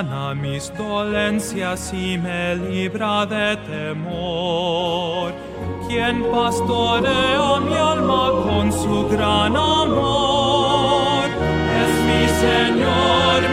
sana mis dolencias y me libra de temor. Quien pastorea mi alma con su gran amor es mi Señor.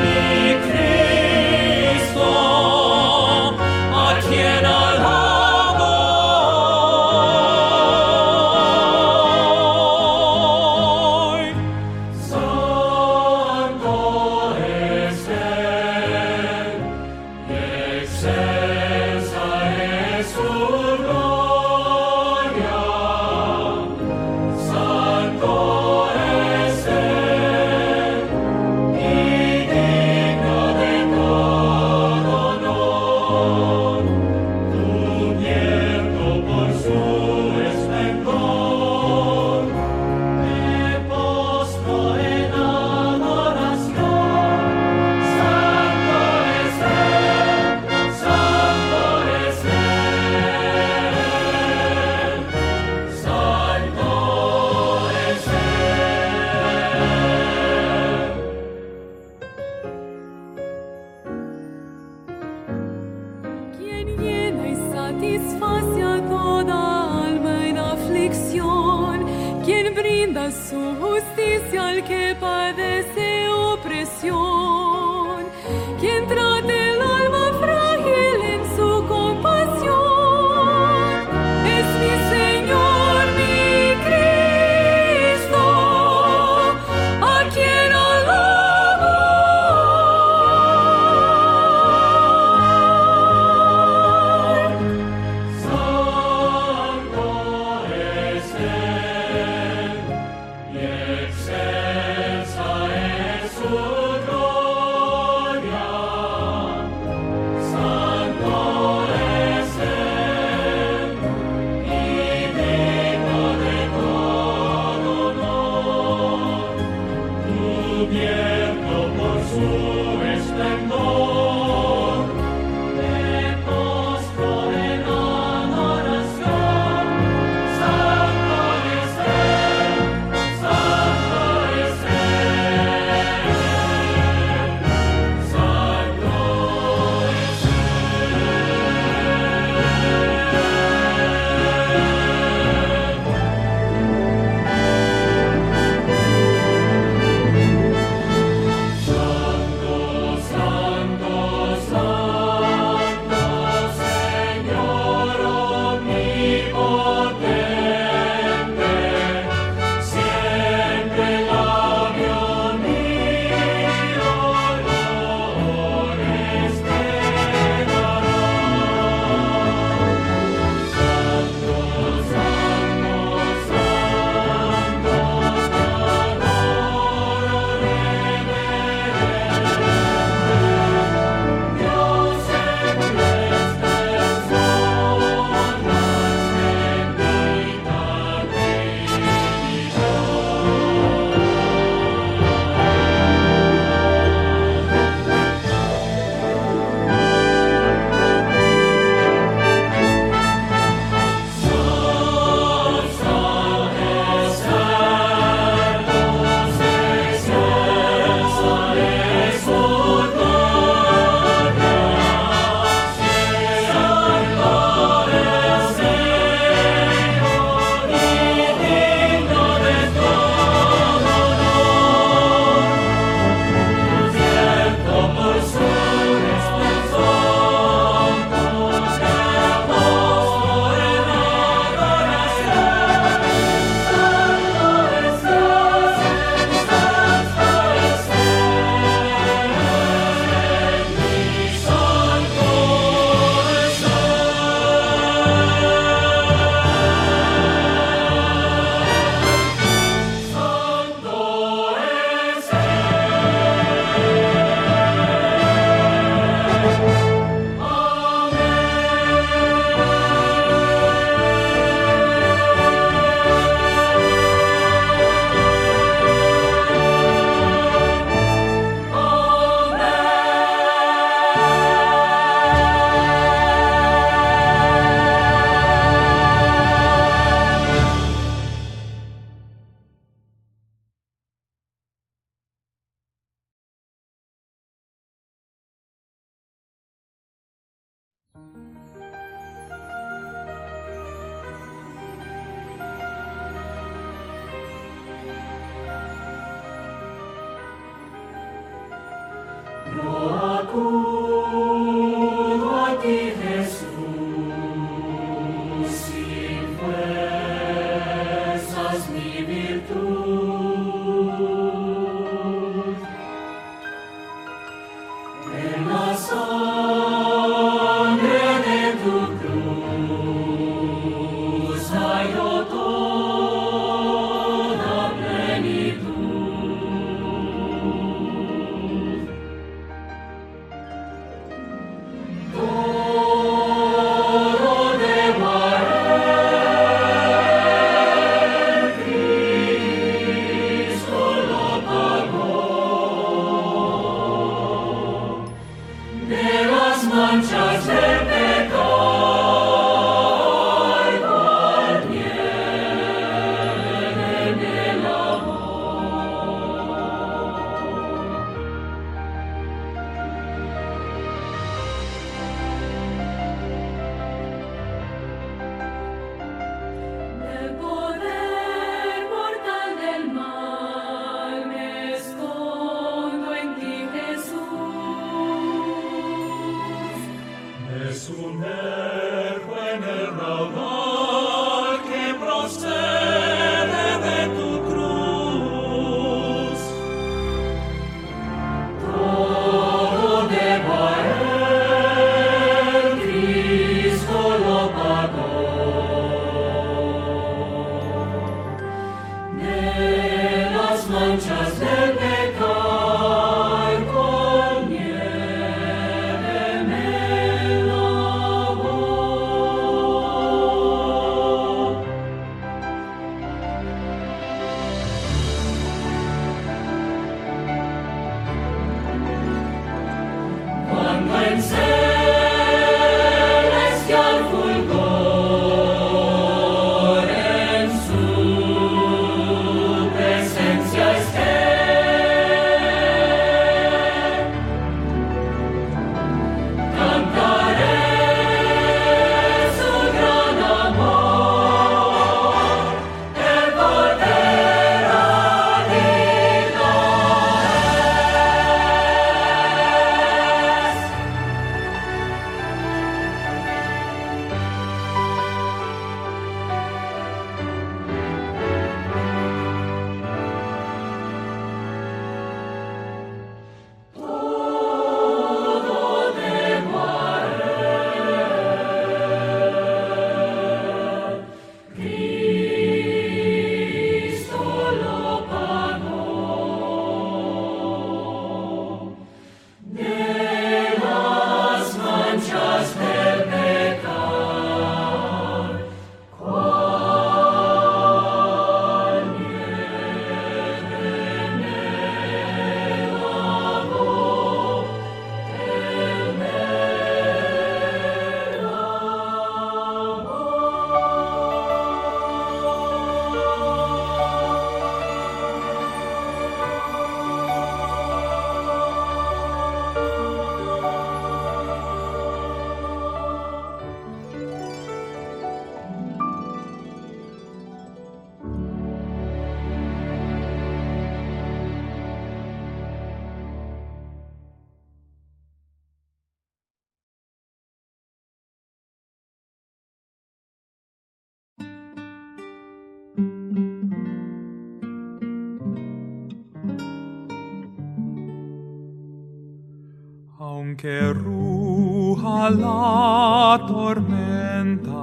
que ruja la tormenta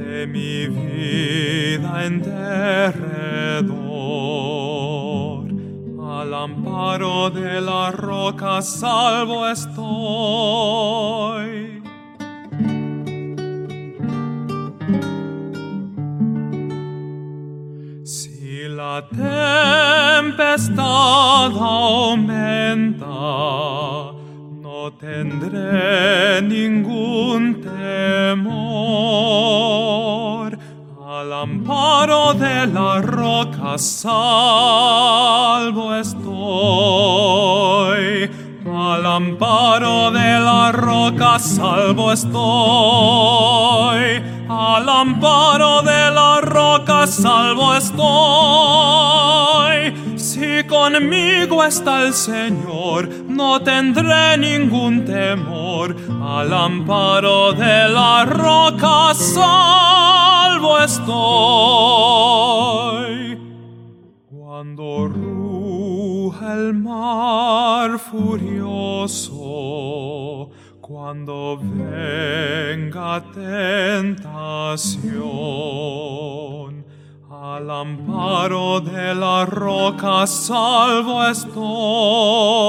de mi vida en derredor. Al amparo de la roca salvo estoy. salvo estoy. Al amparo de la roca salvo estoy. Al amparo de la roca salvo estoy. Si conmigo está el Señor, no tendré ningún temor al amparo de la roca salvo estoy. Cuando ruja el mar furioso, cuando venga tentación, al amparo de la roca salvo estoy.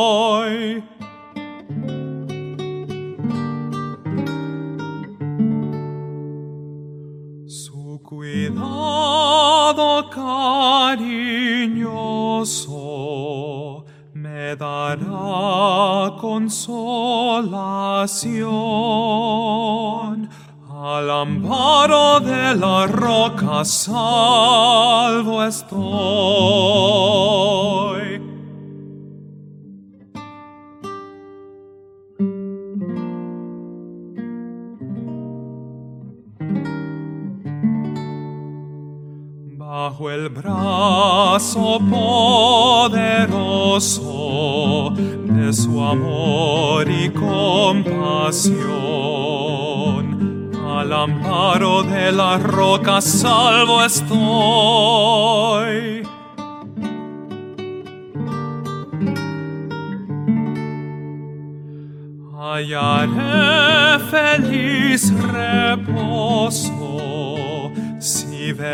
Cuidado cariñoso me dará consolación. Al amparo de la roca salvo estoy. Bajo el brazo poderoso de su amor y compasión, al amparo de la roca salvo estoy. hallaré feliz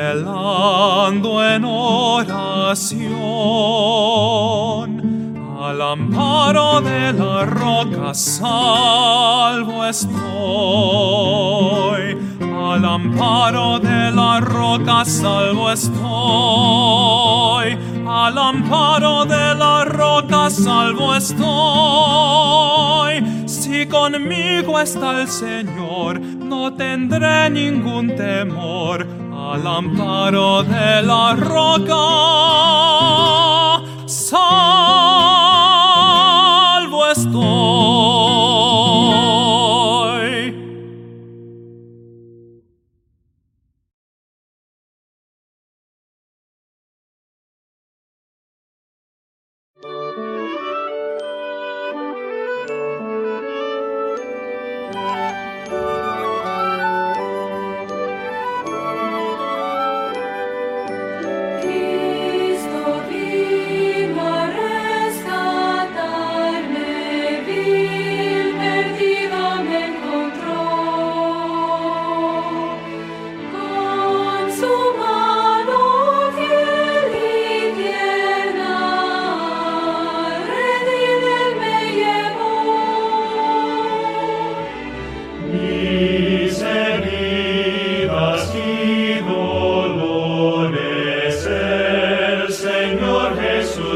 velando en oración al amparo de la roca salvo estoy al amparo de la roca salvo estoy al amparo de la roca salvo estoy. Si conmigo está el Señor, no tendré ningún temor. Al amparo de la roca salvo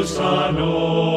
Jesús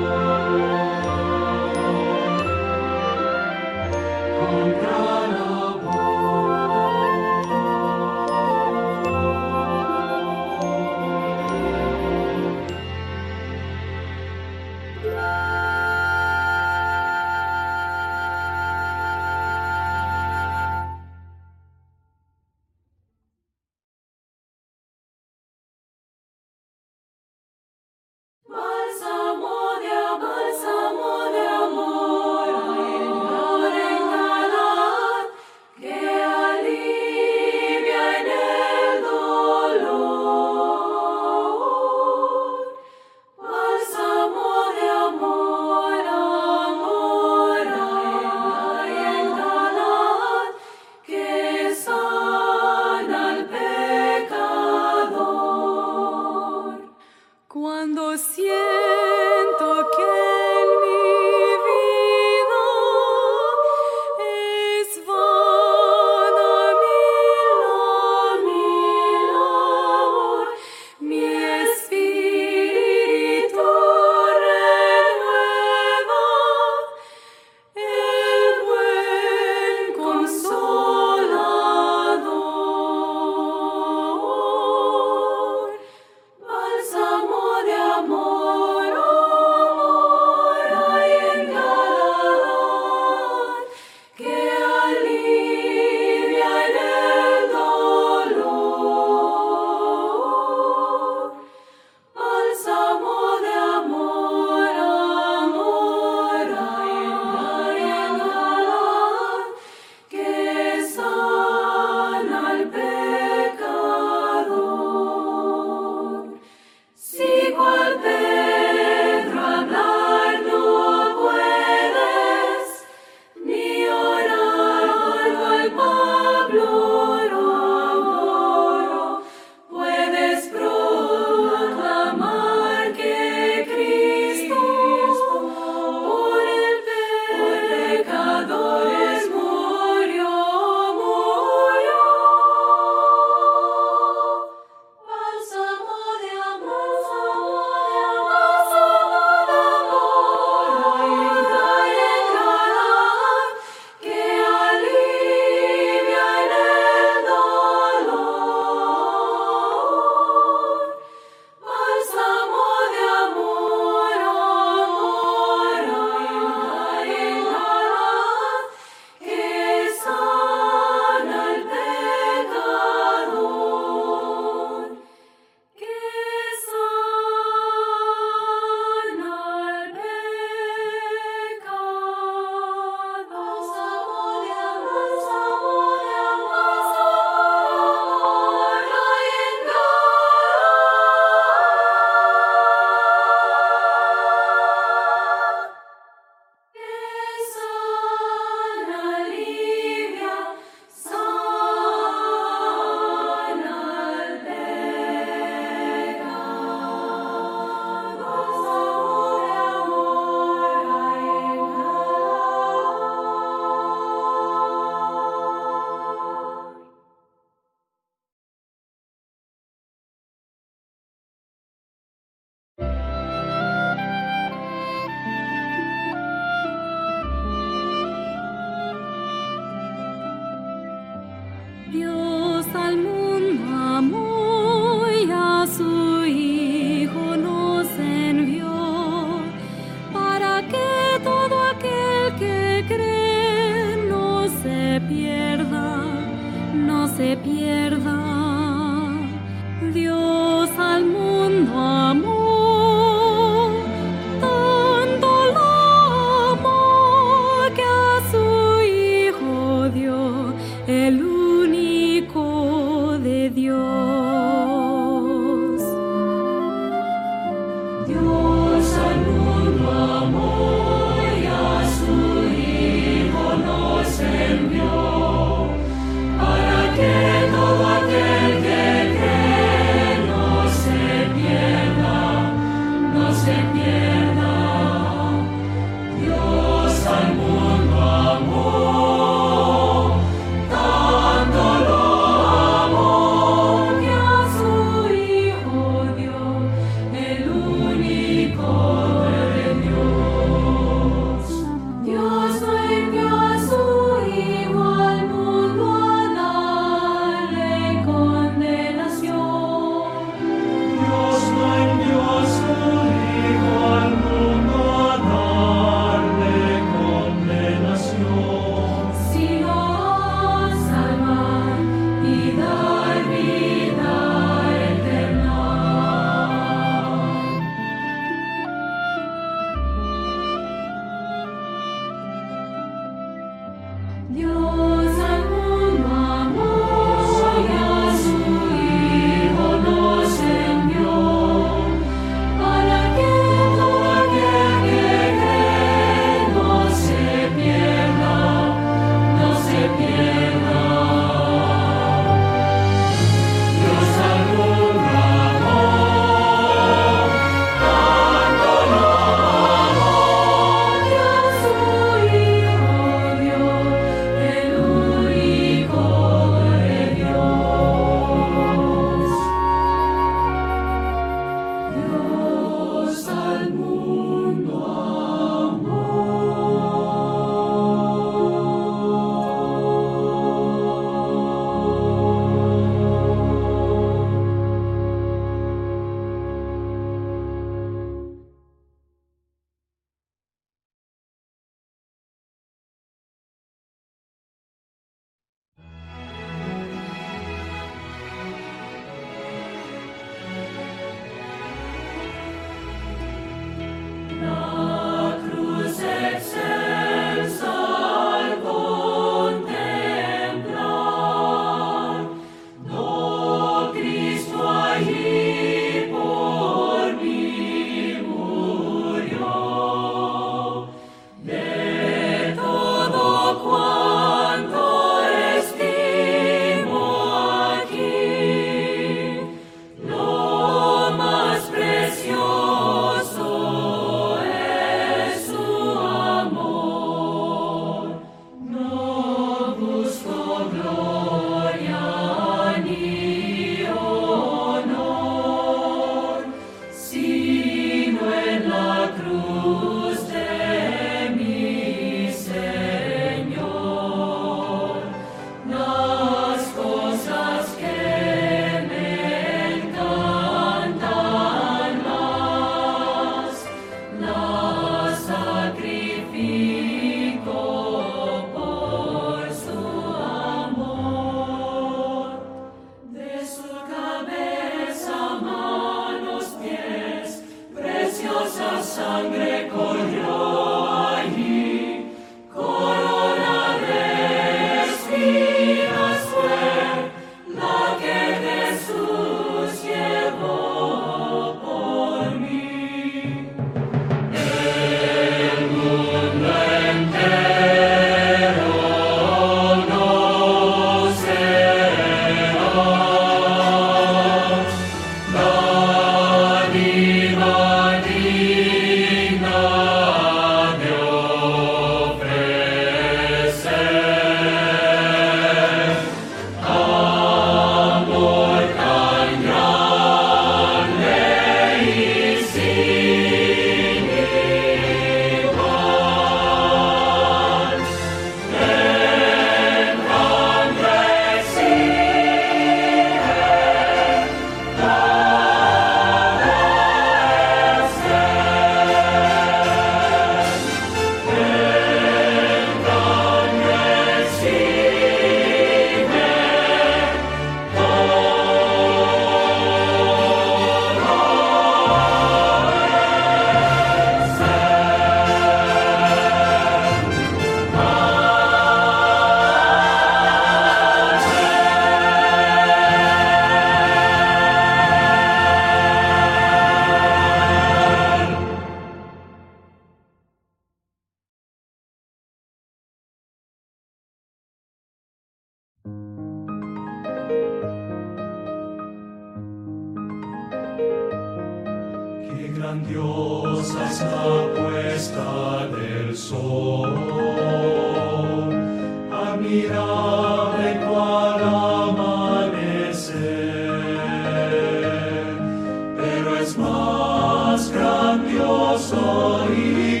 grandioso y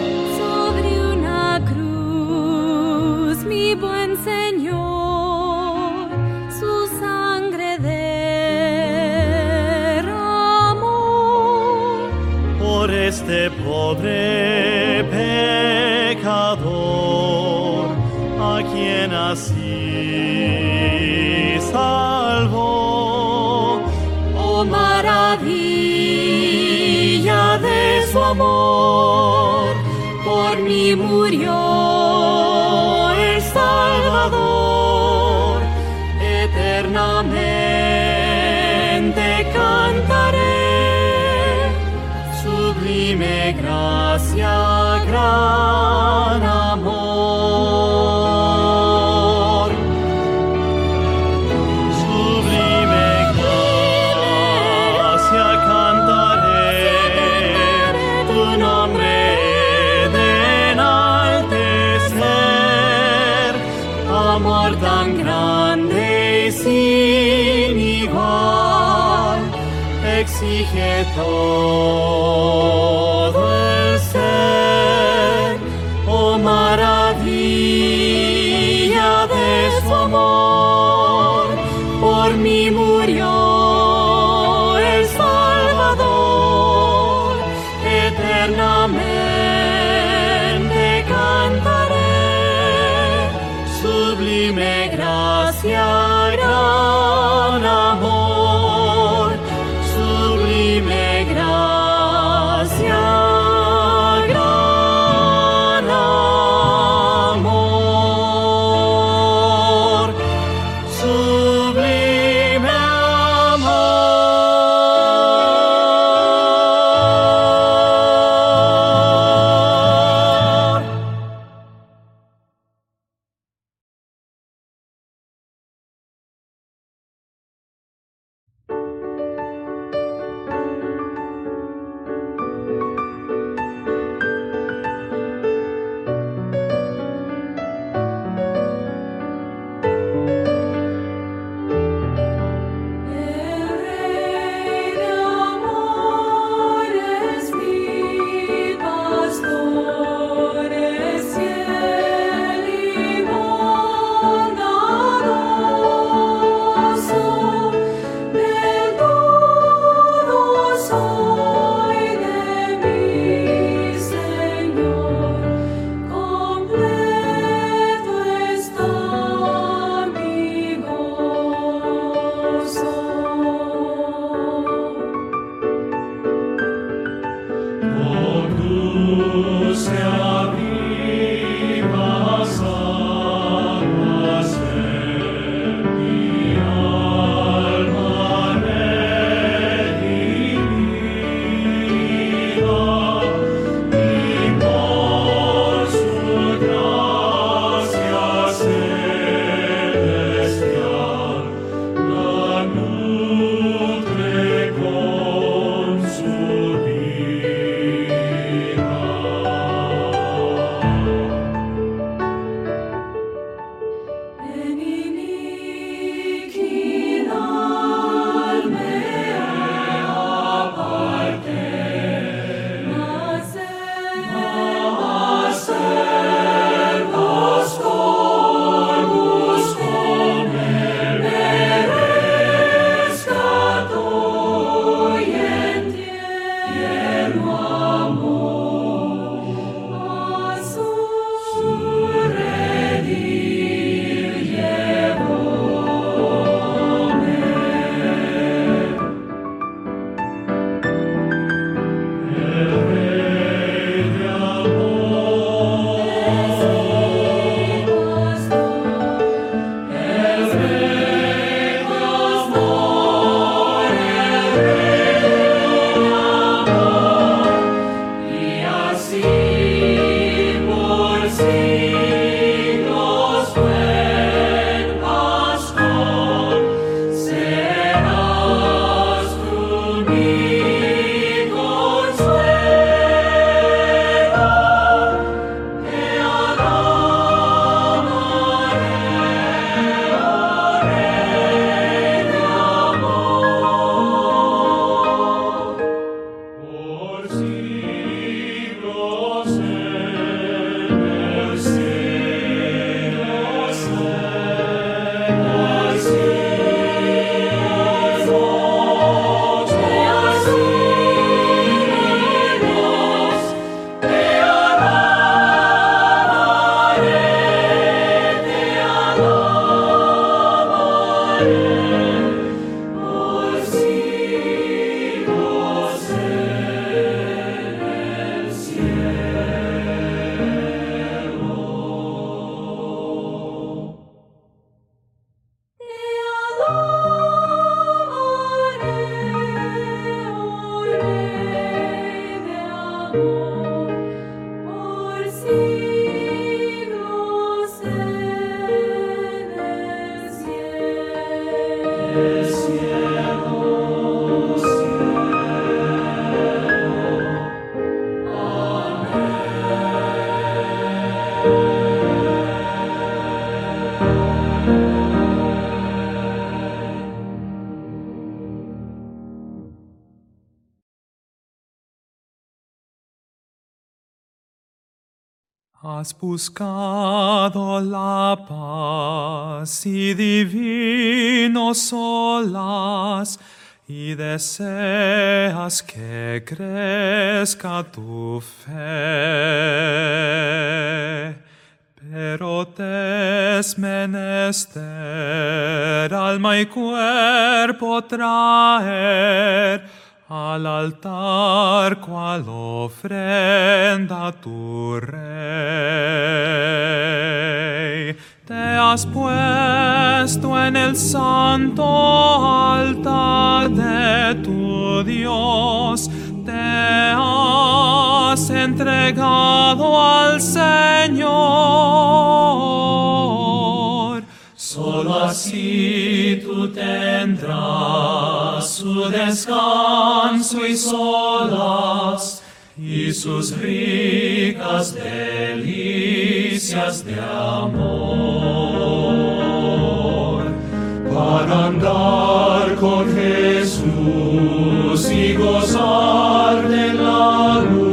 pobre pecador, a quien así salvó. Oh maravilla de su amor, por mí murió. hacia gran amor. Sublime gracia cantaré tu nombre de enaltecer, amor tan grande y sin igual exige todo. eternamente cantaré sublime gracia. Has buscado la paz y divinos solas y deseas que crezca tu fe. Pero te es menester alma y cuerpo traer al altar cual ofrenda tu rey. Te has puesto en el santo altar de tu Dios, te has entregado al Señor. Solo así tú tendrás su descanso y solas y sus ricas delicias de amor. Para andar con Jesús y gozar de la luz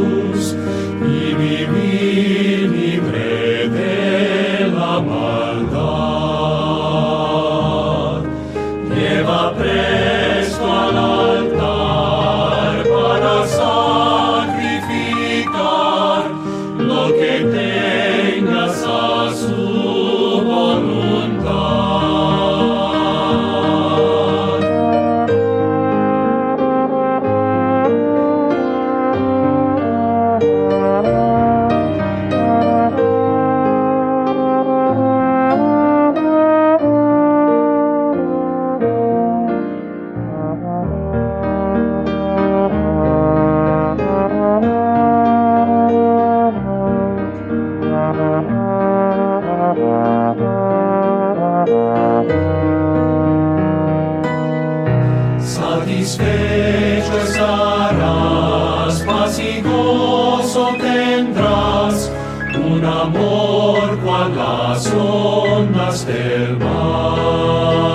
tendrás, un amor cual las ondas del mar.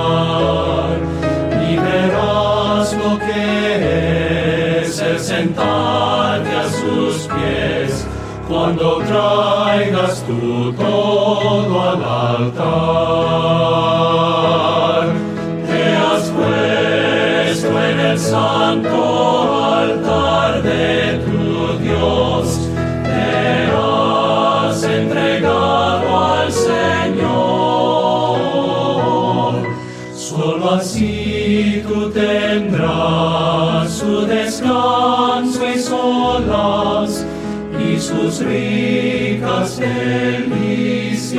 Y verás lo que es el sentarte a sus pies, cuando traigas tú todo al altar. Te has puesto en el santo y sus ricas delicias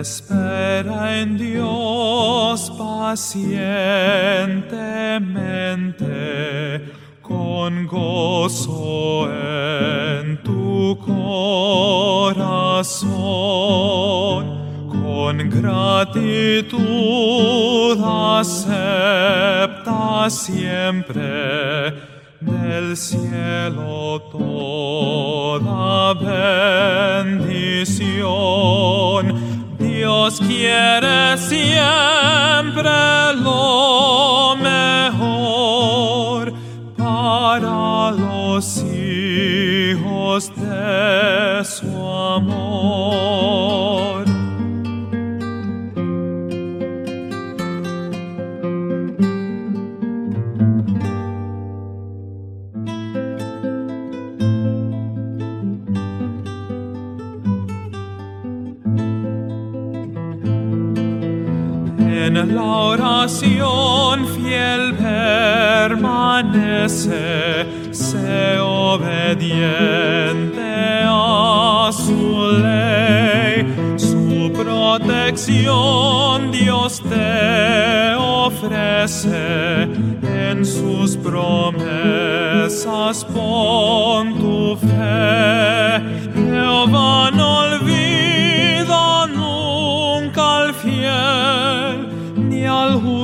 Espera en Dios pacientemente, con gozo en tu corazón, con gratitud acepta siempre del cielo toda bendición. Dios quiere siempre lo mejor oración fiel permanece, sé obediente a su ley, su protección Dios te ofrece, en sus promesas. Pon tu fe,